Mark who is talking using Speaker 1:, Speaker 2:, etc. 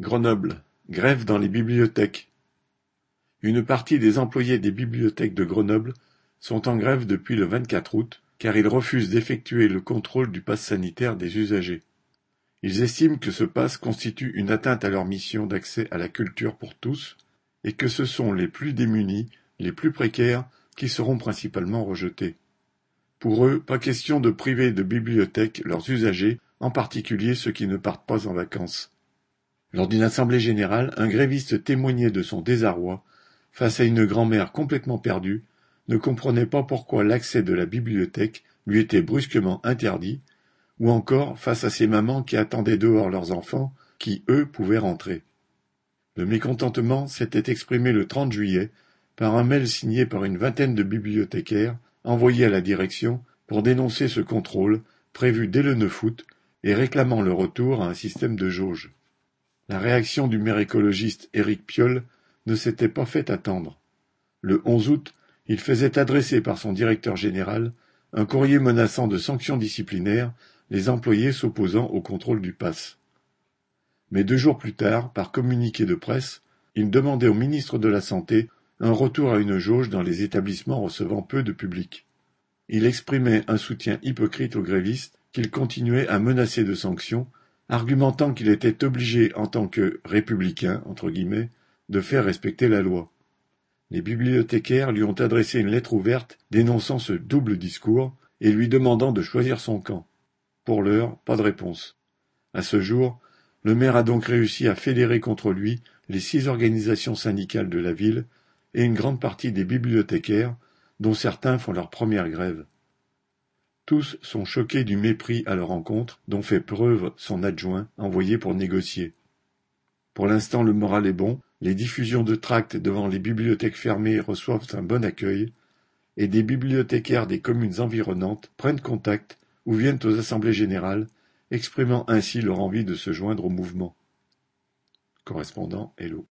Speaker 1: Grenoble: grève dans les bibliothèques. Une partie des employés des bibliothèques de Grenoble sont en grève depuis le 24 août, car ils refusent d'effectuer le contrôle du pass sanitaire des usagers. Ils estiment que ce pass constitue une atteinte à leur mission d'accès à la culture pour tous, et que ce sont les plus démunis, les plus précaires, qui seront principalement rejetés. Pour eux, pas question de priver de bibliothèques leurs usagers, en particulier ceux qui ne partent pas en vacances. Lors d'une assemblée générale, un gréviste témoignait de son désarroi face à une grand-mère complètement perdue, ne comprenait pas pourquoi l'accès de la bibliothèque lui était brusquement interdit, ou encore face à ces mamans qui attendaient dehors leurs enfants, qui, eux, pouvaient rentrer. Le mécontentement s'était exprimé le 30 juillet par un mail signé par une vingtaine de bibliothécaires envoyé à la direction pour dénoncer ce contrôle prévu dès le 9 août et réclamant le retour à un système de jauge. La réaction du maire écologiste Éric Piolle ne s'était pas fait attendre. Le 11 août, il faisait adresser par son directeur général un courrier menaçant de sanctions disciplinaires les employés s'opposant au contrôle du pass. Mais deux jours plus tard, par communiqué de presse, il demandait au ministre de la Santé un retour à une jauge dans les établissements recevant peu de public. Il exprimait un soutien hypocrite aux grévistes qu'il continuait à menacer de sanctions argumentant qu'il était obligé en tant que républicain entre guillemets de faire respecter la loi. Les bibliothécaires lui ont adressé une lettre ouverte dénonçant ce double discours et lui demandant de choisir son camp. Pour l'heure, pas de réponse. À ce jour, le maire a donc réussi à fédérer contre lui les six organisations syndicales de la ville et une grande partie des bibliothécaires, dont certains font leur première grève. Tous sont choqués du mépris à leur encontre dont fait preuve son adjoint envoyé pour négocier. Pour l'instant le moral est bon, les diffusions de tracts devant les bibliothèques fermées reçoivent un bon accueil, et des bibliothécaires des communes environnantes prennent contact ou viennent aux assemblées générales, exprimant ainsi leur envie de se joindre au mouvement. Correspondant Hello.